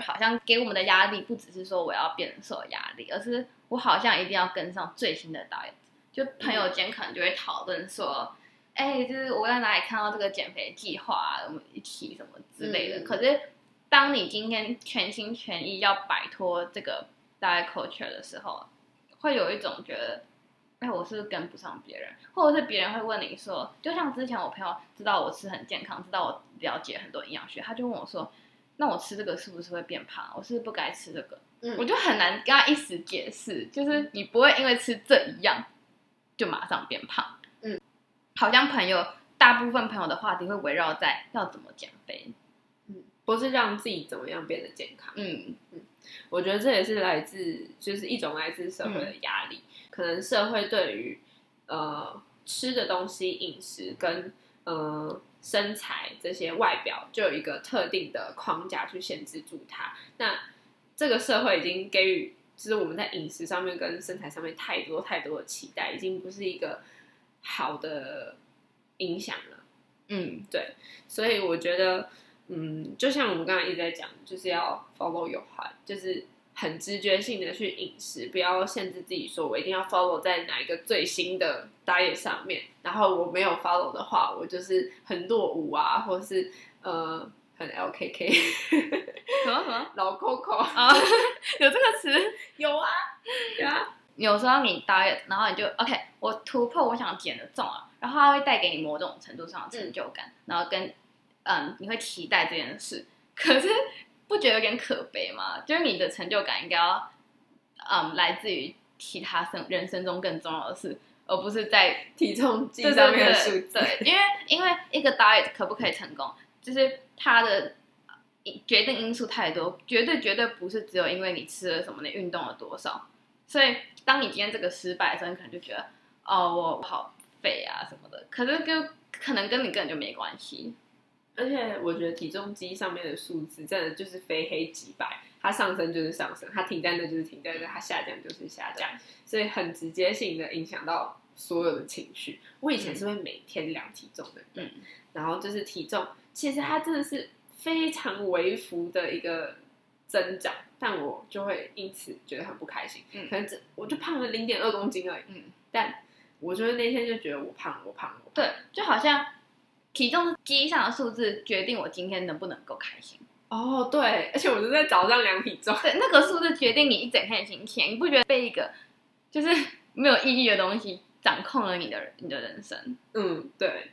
好像给我们的压力不只是说我要变瘦压力，而是我好像一定要跟上最新的 diet。就朋友间可能就会讨论说，哎、就是我在哪里看到这个减肥计划啊，我们一起什么之类的。嗯、可是当你今天全心全意要摆脱这个 diet culture 的时候，会有一种觉得，哎、欸，我是不是跟不上别人？或者是别人会问你说，就像之前我朋友知道我吃很健康，知道我了解很多营养学，他就问我说，那我吃这个是不是会变胖？我是不是不该吃这个？嗯，我就很难跟他一时解释，就是你不会因为吃这一样。就马上变胖，嗯，好像朋友大部分朋友的话题会围绕在要怎么减肥，嗯，不是让自己怎么样变得健康，嗯。嗯，我觉得这也是来自就是一种来自社会的压力，嗯、可能社会对于呃吃的东西、饮食跟呃身材这些外表就有一个特定的框架去限制住它，那这个社会已经给予。就是我们在饮食上面跟身材上面太多太多的期待，已经不是一个好的影响了。嗯，对，所以我觉得，嗯，就像我们刚才一直在讲，就是要 follow your heart，就是很直觉性的去饮食，不要限制自己，说我一定要 follow 在哪一个最新的 diet 上面，然后我没有 follow 的话，我就是很落伍啊，或是呃很。LKK 什么什么老 Coco 啊？有这个词？有啊，有啊。有时候你 diet，然后你就 OK，我突破我想减的重啊，然后它会带给你某种程度上的成就感，嗯、然后跟嗯，你会期待这件事。可是不觉得有点可悲吗？就是你的成就感应该要嗯，来自于其他生人生中更重要的事，而不是在 体重计上面的数字。对，因为因为一个 diet 可不可以成功？就是它的决定因素太多，绝对绝对不是只有因为你吃了什么，你运动了多少。所以当你今天这个失败的时候，你可能就觉得哦，我好废啊什么的。可是跟可能跟你根本就没关系。而且我觉得体重机上面的数字真的就是非黑即白，它上升就是上升，它停在那就是停在那，它下降就是下降，所以很直接性的影响到所有的情绪。我以前是会每天量体重的，嗯，然后就是体重。其实它真的是非常微幅的一个增长，但我就会因此觉得很不开心。嗯，可能这我就胖了零点二公斤而已。嗯，但我觉得那天就觉得我胖，我胖，我胖。对，就好像体重机上的数字决定我今天能不能够开心。哦，对，而且我是在早上量体重。对，那个数字决定你一整天的心情。你不觉得被一个就是没有意义的东西掌控了你的你的人生？嗯，对。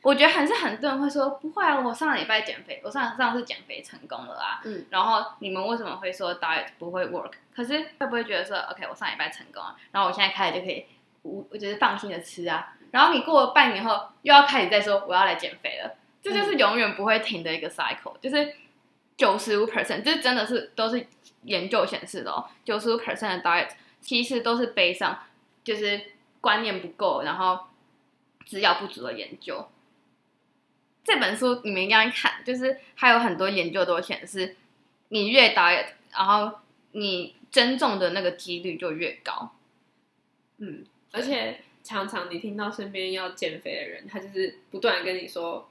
我觉得还是很多人会说不会啊，我上礼拜减肥，我上上次减肥成功了啊。嗯，然后你们为什么会说 diet 不会 work？可是会不会觉得说 OK，我上礼拜成功了，然后我现在开始就可以无，我就是放心的吃啊。然后你过了半年后又要开始再说我要来减肥了，这就是永远不会停的一个 cycle，就是九十五 percent，这真的是都是研究显示的哦，九十五 percent 的 diet 其实都是悲伤就是观念不够，然后资料不足的研究。这本书你们应该看，就是还有很多研究都显示，你越 diet，然后你增重的那个几率就越高。嗯，而且常常你听到身边要减肥的人，他就是不断跟你说：“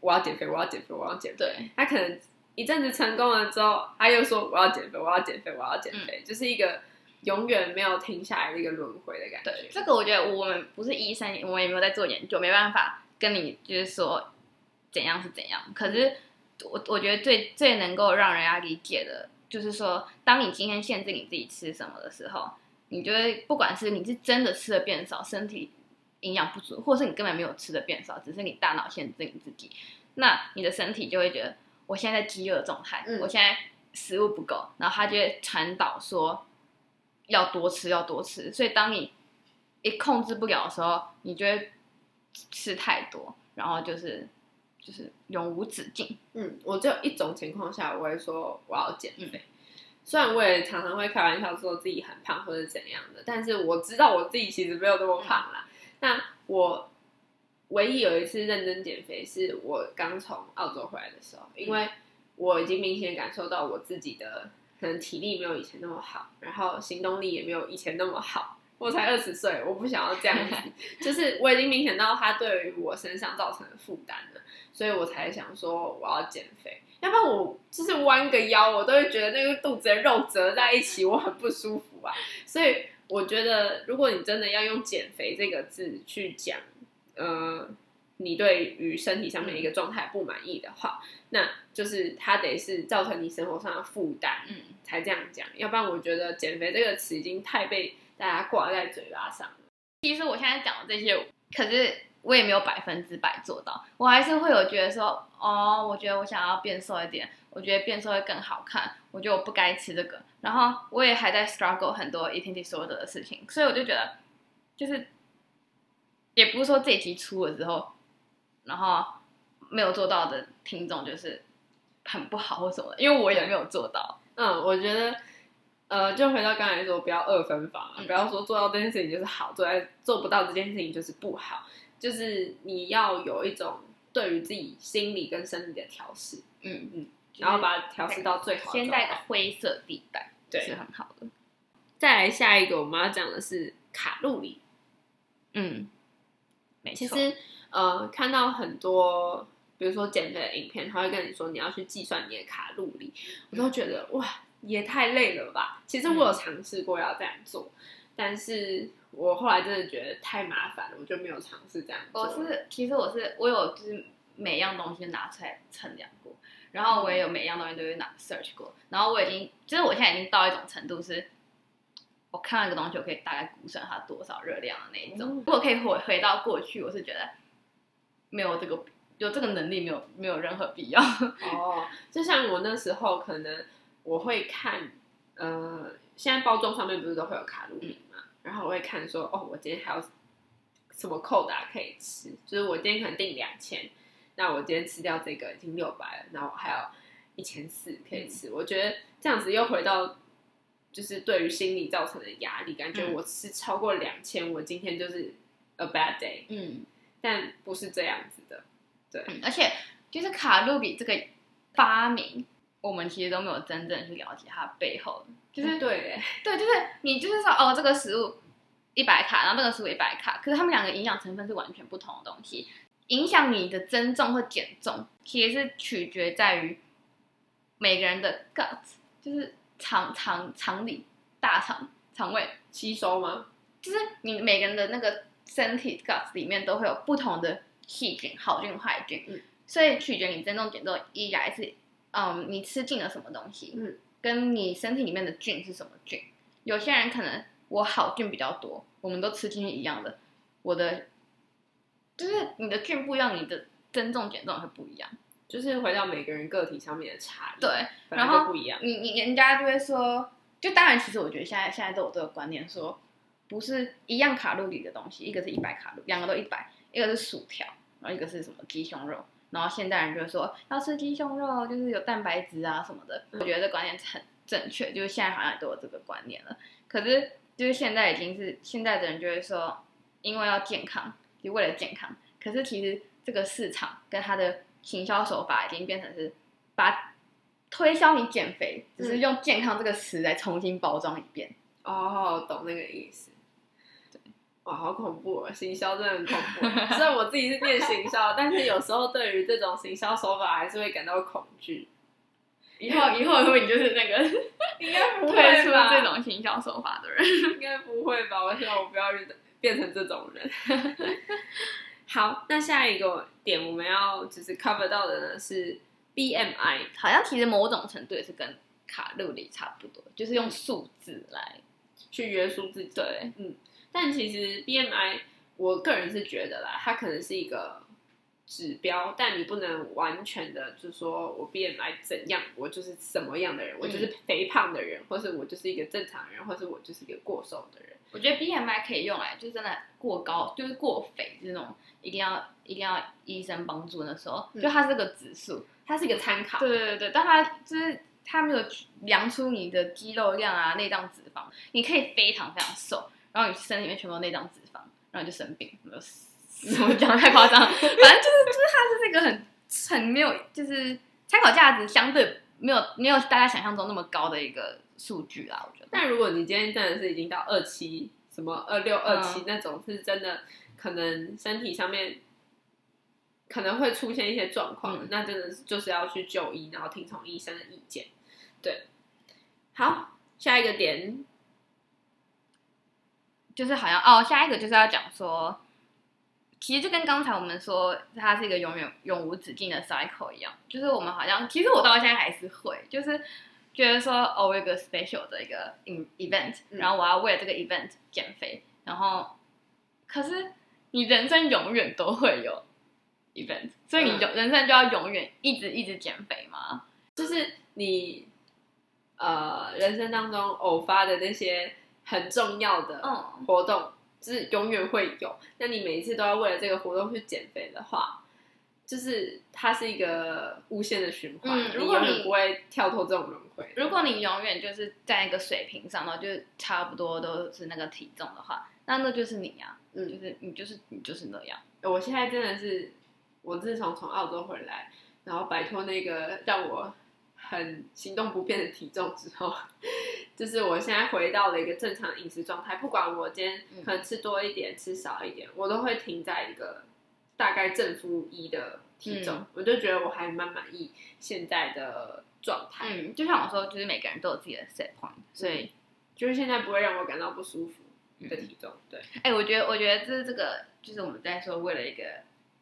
我要减肥，我要减肥，我要减肥。”对，他可能一阵子成功了之后，他又说：“我要减肥，我要减肥，我要减肥。”嗯，就是一个永远没有停下来的一个轮回的感觉。对，这个我觉得我们不是医生，我们也没有在做研究，没办法跟你就是说。怎样是怎样？可是我我觉得最最能够让人家理解的，就是说，当你今天限制你自己吃什么的时候，你觉得不管是你是真的吃的变少，身体营养不足，或是你根本没有吃的变少，只是你大脑限制你自己，那你的身体就会觉得我现在在饥饿状态，嗯、我现在食物不够，然后它就会传导说要多吃要多吃，所以当你一控制不了的时候，你就会吃太多，然后就是。就是永无止境。嗯，我只有一种情况下，我会说我要减肥。嗯、虽然我也常常会开玩笑说自己很胖或者怎样的，但是我知道我自己其实没有那么胖啦。嗯、那我唯一有一次认真减肥，是我刚从澳洲回来的时候，因为我已经明显感受到我自己的可能体力没有以前那么好，然后行动力也没有以前那么好，我才二十岁，我不想要这样子，就是我已经明显到它对于我身上造成的负担了，所以我才想说我要减肥。要不然我就是弯个腰，我都会觉得那个肚子的肉折在一起，我很不舒服啊。所以我觉得，如果你真的要用减肥这个字去讲，呃，你对于身体上面一个状态不满意的话，那就是它得是造成你生活上的负担，嗯，才这样讲。要不然我觉得减肥这个词已经太被。大家挂在嘴巴上了。其实我现在讲的这些，可是我也没有百分之百做到。我还是会有觉得说，哦，我觉得我想要变瘦一点，我觉得变瘦会更好看，我觉得我不该吃这个。然后我也还在 struggle 很多 eating disorder 的事情，所以我就觉得，就是也不是说这集出了之后，然后没有做到的听众就是很不好或什么，因为我也没有做到。嗯，我觉得。呃，就回到刚才说，不要二分法，嗯、不要说做到这件事情就是好，做在做不到这件事情就是不好，就是你要有一种对于自己心理跟生理的调试，嗯嗯，然后把它调试到最好，现在的灰色地带，对，是很好的。再来下一个，我们要讲的是卡路里，嗯，没错。其实呃，看到很多，比如说减肥的影片，他会跟你说你要去计算你的卡路里，我都觉得哇。也太累了吧！其实我有尝试过要这样做，嗯、但是我后来真的觉得太麻烦了，我就没有尝试这样做。我是其实我是我有就是每样东西拿出来称量过，然后我也有每样东西都有拿 search 过，然后我已经就是我现在已经到一种程度是，我看到一个东西我可以大概估算它多少热量的那一种。嗯、如果可以回回到过去，我是觉得没有这个有这个能力没有没有任何必要。哦，就像我那时候可能。我会看，呃，现在包装上面不是都会有卡路里嘛？嗯、然后我会看说，哦，我今天还有什么扣打可以吃？就是我今天可能订两千，那我今天吃掉这个已经六百了，然后还有一千四可以吃。嗯、我觉得这样子又回到，就是对于心理造成的压力，感觉我吃超过两千，我今天就是 a bad day。嗯，但不是这样子的，对，嗯、而且就是卡路里这个发明。我们其实都没有真正去了解它背后，就是对，对，就是你就是说哦，这个食物一百卡，然后那个食物一百卡，可是它们两个营养成分是完全不同的东西，影响你的增重或减重，其实是取决在于每个人的 gut，就是肠肠肠里大肠肠胃吸收吗？就是你每个人的那个身体 gut 里面都会有不同的细菌，好菌坏菌，嗯，所以取决你增重减重依然是。嗯，你吃进了什么东西？嗯，跟你身体里面的菌是什么菌？有些人可能我好菌比较多，我们都吃进去一样的。我的就是你的菌不一样，你的增重减重会不一样。就是回到每个人个体上面的差异，对，然后不一样。你你人家就会说，就当然，其实我觉得现在现在都有这个观念说，说不是一样卡路里的东西，一个是一百卡路，两个都一百，一个是薯条，然后一个是什么鸡胸肉。然后现代人就会说要吃鸡胸肉，就是有蛋白质啊什么的。我觉得这观念很正确，就是现在好像都有这个观念了。可是就是现在已经是现在的人就会说，因为要健康，就为了健康。可是其实这个市场跟它的行销手法已经变成是把推销你减肥，只是用健康这个词来重新包装一遍。哦，懂那个意思。哇，好恐怖啊！行销真的很恐怖。虽然我自己是念行销，但是有时候对于这种行销手法还是会感到恐惧。以后以后会不会你就是那个 应该不会推出这种行销手法的人？应该不会吧？我希望我不要变成这种人。好，那下一个点我们要就是 cover 到的呢是 BMI，好像其实某种程度也是跟卡路里差不多，就是用数字来去约束自己。对，嗯。但其实 BMI，我个人是觉得啦，它可能是一个指标，但你不能完全的就说我 BMI 怎样，我就是什么样的人，我就是肥胖的人，或是我就是一个正常人，或是我就是一个过瘦的人。我觉得 BMI 可以用来就真的过高，就是过肥这种，一定要一定要医生帮助的时候，就它是个指数，它是一个参考。对对对，但它就是它没有量出你的肌肉量啊、内脏脂肪，你可以非常非常瘦。然后你身体里面全部都内脏脂肪，然后你就生病。我讲的太夸张，反正就是就是它是这个很很没有，就是参考价值相对没有没有大家想象中那么高的一个数据啦。我觉得。但如果你今天真的是已经到二七什么二六二七那种，是真的可能身体上面可能会出现一些状况，嗯、那真的就是要去就医，然后听从医生的意见。对，好，下一个点就是好像哦，下一个就是要讲说。其实就跟刚才我们说，它是一个永远永无止境的 cycle 一样，就是我们好像，其实我到现在还是会，就是觉得说，哦，我有个 special 的一个 event，然后我要为了这个 event 减肥，然后，可是你人生永远都会有 event，所以你就人生就要永远一直一直减肥吗？就是你呃人生当中偶发的那些很重要的活动。嗯就是永远会有，那你每一次都要为了这个活动去减肥的话，就是它是一个无限的循环。嗯，如果你，你永远不会跳脱这种轮回，如果你永远就是在一个水平上，然后就差不多都是那个体重的话，那那就是你啊，嗯，就是你就是你就是那样。我现在真的是，我自从从澳洲回来，然后摆脱那个让我。很行动不便的体重之后，就是我现在回到了一个正常饮食状态。不管我今天可能吃多一点，嗯、吃少一点，我都会停在一个大概正负一的体重。嗯、我就觉得我还蛮满意现在的状态。嗯，就像我说，就是每个人都有自己的 set point，所以、嗯、就是现在不会让我感到不舒服的体重。嗯、对，哎、欸，我觉得，我觉得这这个就是我们在说为了一个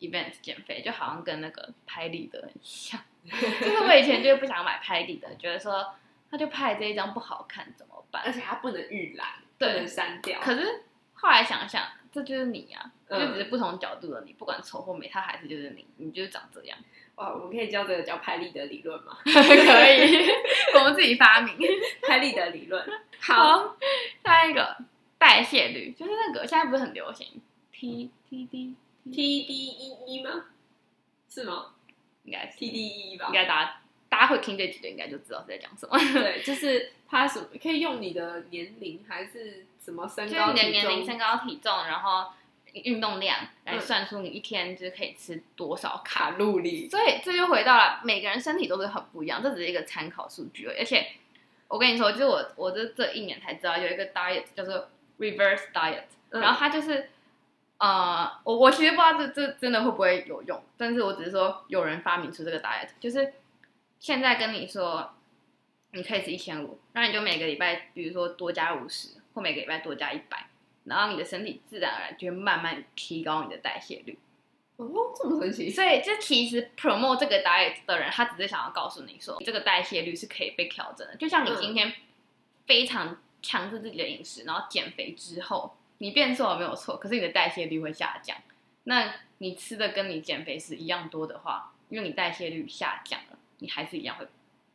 event 减肥，就好像跟那个拍立得很像。就是我以前就是不想买拍立得，觉得说他就拍这一张不好看怎么办？而且他不能预览，对不能删掉。可是后来想想，这就是你啊，嗯、就只是不同角度的你，不管丑或美，他还是就是你，你就是长这样。哇，我们可以叫这个叫拍立得理论吗？可以，我们自己发明 拍立得理论。好，下一个代谢率，就是那个现在不是很流行 T T D T D E E 吗？是吗？应该是 TDEE 吧，应该大家大家会听这几句，应该就知道是在讲什么。对，就是它什么可以用你的年龄还是什么身高你的年龄、身高、体重，然后运动量来算出你一天就是可以吃多少卡路里。所以这就回到了每个人身体都是很不一样，这只是一个参考数据而已。而且我跟你说，就是我我这这一年才知道有一个 diet 叫做 reverse diet，然后它就是。呃，我我其实不知道这这真的会不会有用，但是我只是说有人发明出这个 diet，就是现在跟你说你可以吃一千五，那你就每个礼拜比如说多加五十，或每个礼拜多加一百，然后你的身体自然而然就会慢慢提高你的代谢率。哦，这么神奇！所以这其实 promote 这个 diet 的人，他只是想要告诉你说，这个代谢率是可以被调整的。就像你今天非常强制自己的饮食，然后减肥之后。你变瘦了没有错，可是你的代谢率会下降。那你吃的跟你减肥时一样多的话，因为你代谢率下降了，你还是一样会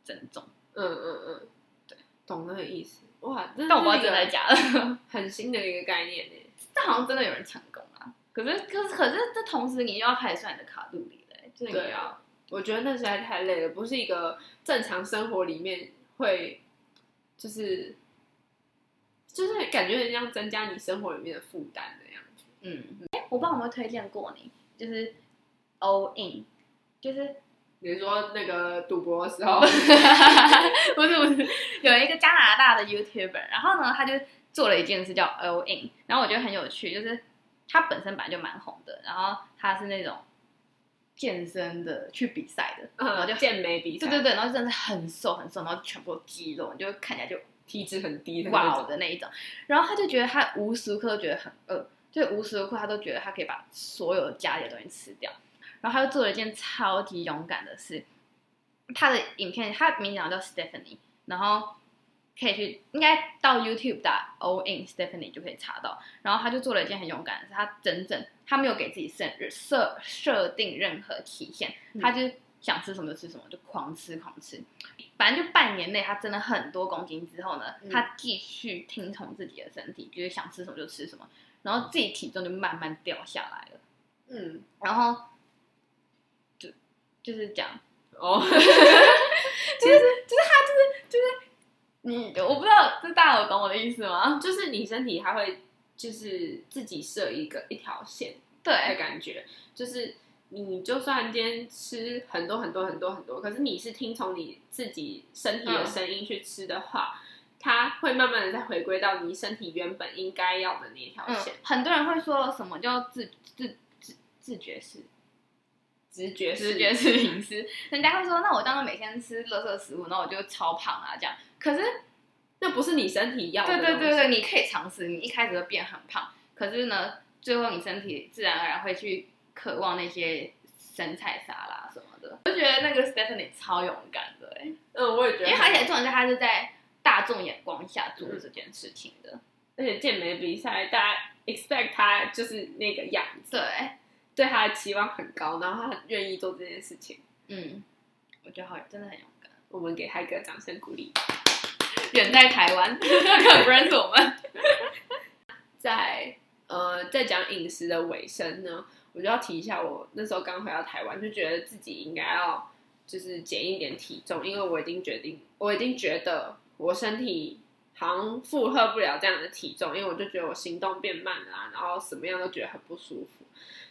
增重。嗯嗯嗯，对，懂那个意思。哇，但我不知道真的假的，很新的一个概念呢。但好像真的有人成功啊。可是，可是，可是，这同时你又要开始算你的卡路里了。对啊，我觉得那实在太累了，不是一个正常生活里面会，就是。就是感觉很像增加你生活里面的负担的样子。嗯，哎，我不知道有没有推荐过你，就是 All In，就是你说那个赌博的时候，不是不是，有一个加拿大的 YouTuber，然后呢，他就做了一件事叫 All In，然后我觉得很有趣，就是他本身本来就蛮红的，然后他是那种健身的去比赛的，然后就健美比赛，对对对，然后真的是很瘦很瘦，然后全部肌肉，你就看起来就。体脂很低哇的那一种，然后他就觉得他无时无刻都觉得很饿，就无时无刻他都觉得他可以把所有家里的东西吃掉，然后他又做了一件超级勇敢的事。他的影片，他名字叫 Stephanie，然后可以去应该到 YouTube 打 All In Stephanie 就可以查到。然后他就做了一件很勇敢的事，他整整他没有给自己设设设定任何期限，他就。想吃什么就吃什么，就狂吃狂吃。反正就半年内，他增了很多公斤之后呢，嗯、他继续听从自己的身体，就是想吃什么就吃什么，然后自己体重就慢慢掉下来了。嗯，然后就就是讲哦，其实就是他就是就是你，我不知道这大家有懂我的意思吗？就是你身体还会就是自己设一个一条线，对的感觉，就是。你就算今天吃很多很多很多很多，可是你是听从你自己身体的声音去吃的话，嗯、它会慢慢的再回归到你身体原本应该要的那条线。嗯，很多人会说什么叫自自自自觉式、直觉直觉是隐私，人家会说，那我当然每天吃垃圾食物，那我就超胖啊，这样。可是那不是你身体要的。对对对对，你可以尝试，你一开始会变很胖，可是呢，最后你身体自然而然会去渴望那些生菜沙拉什么的。我就觉得那个 Stephanie 超勇敢的，哎，嗯，我也觉得，因为而且重点是他是在大众眼光下做这件事情的，而且健美比赛大家 expect 他就是那个样子。对。对他的期望很高，然后他很愿意做这件事情。嗯，我觉得好，真的很勇敢。我们给他一个掌声鼓励。远在台湾，可不认识我们。在呃，在讲饮食的尾声呢，我就要提一下，我那时候刚回到台湾，就觉得自己应该要就是减一点体重，因为我已经决定，我已经觉得我身体好像负荷不了这样的体重，因为我就觉得我行动变慢了啊，然后什么样都觉得很不舒服。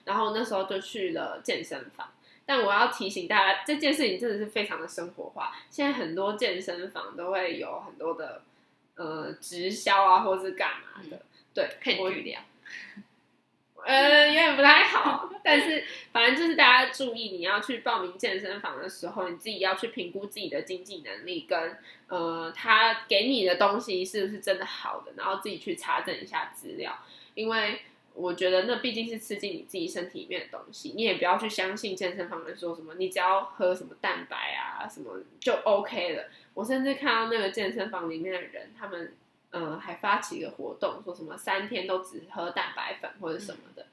然后那时候就去了健身房，但我要提醒大家，这件事情真的是非常的生活化。现在很多健身房都会有很多的呃直销啊，或是干嘛的，对，可以举例。呃，有点不太好，但是反正就是大家注意，你要去报名健身房的时候，你自己要去评估自己的经济能力跟呃他给你的东西是不是真的好的，然后自己去查证一下资料，因为。我觉得那毕竟是吃进你自己身体里面的东西，你也不要去相信健身房人说什么，你只要喝什么蛋白啊什么就 OK 了。我甚至看到那个健身房里面的人，他们、呃、还发起一个活动，说什么三天都只喝蛋白粉或者什么的，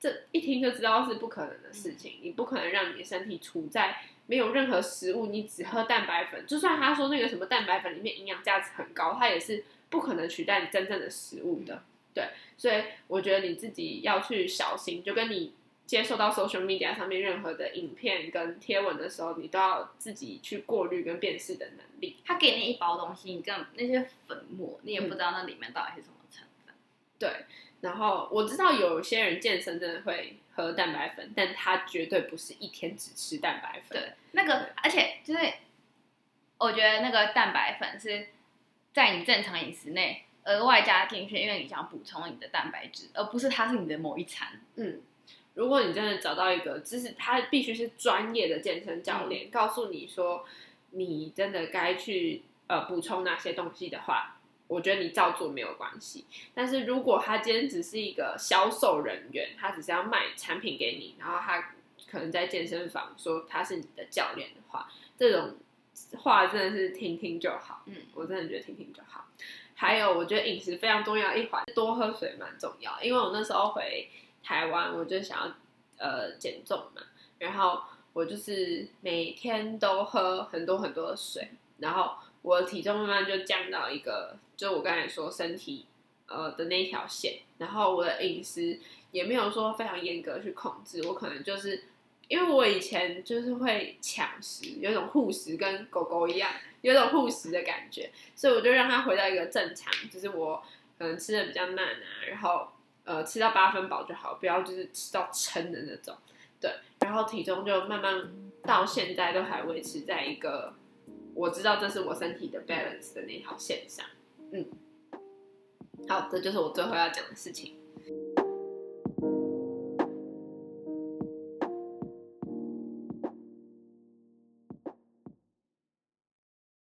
这一听就知道是不可能的事情。你不可能让你的身体处在没有任何食物，你只喝蛋白粉，就算他说那个什么蛋白粉里面营养价值很高，它也是不可能取代你真正的食物的。对，所以我觉得你自己要去小心，就跟你接受到 social media 上面任何的影片跟贴文的时候，你都要自己去过滤跟辨识的能力。他给你一包东西，你跟那些粉末，你也不知道那里面到底是什么成分。嗯、对，然后我知道有些人健身真的会喝蛋白粉，但他绝对不是一天只吃蛋白粉。对，那个而且就是我觉得那个蛋白粉是在你正常饮食内。额外加进去，因为你想补充你的蛋白质，而不是它是你的某一餐。嗯，如果你真的找到一个，就是他必须是专业的健身教练，嗯、告诉你说你真的该去呃补充哪些东西的话，我觉得你照做没有关系。但是如果他今天只是一个销售人员，他只是要卖产品给你，然后他可能在健身房说他是你的教练的话，这种话真的是听听就好。嗯，我真的觉得听听就好。还有，我觉得饮食非常重要一环，多喝水蛮重要。因为我那时候回台湾，我就想要呃减重嘛，然后我就是每天都喝很多很多的水，然后我的体重慢慢就降到一个，就我刚才说身体呃的那条线，然后我的饮食也没有说非常严格去控制，我可能就是。因为我以前就是会抢食，有种护食，跟狗狗一样，有种护食的感觉，所以我就让它回到一个正常，就是我可能吃的比较慢啊，然后呃吃到八分饱就好，不要就是吃到撑的那种，对，然后体重就慢慢到现在都还维持在一个我知道这是我身体的 balance 的那条线上，嗯，好，这就是我最后要讲的事情。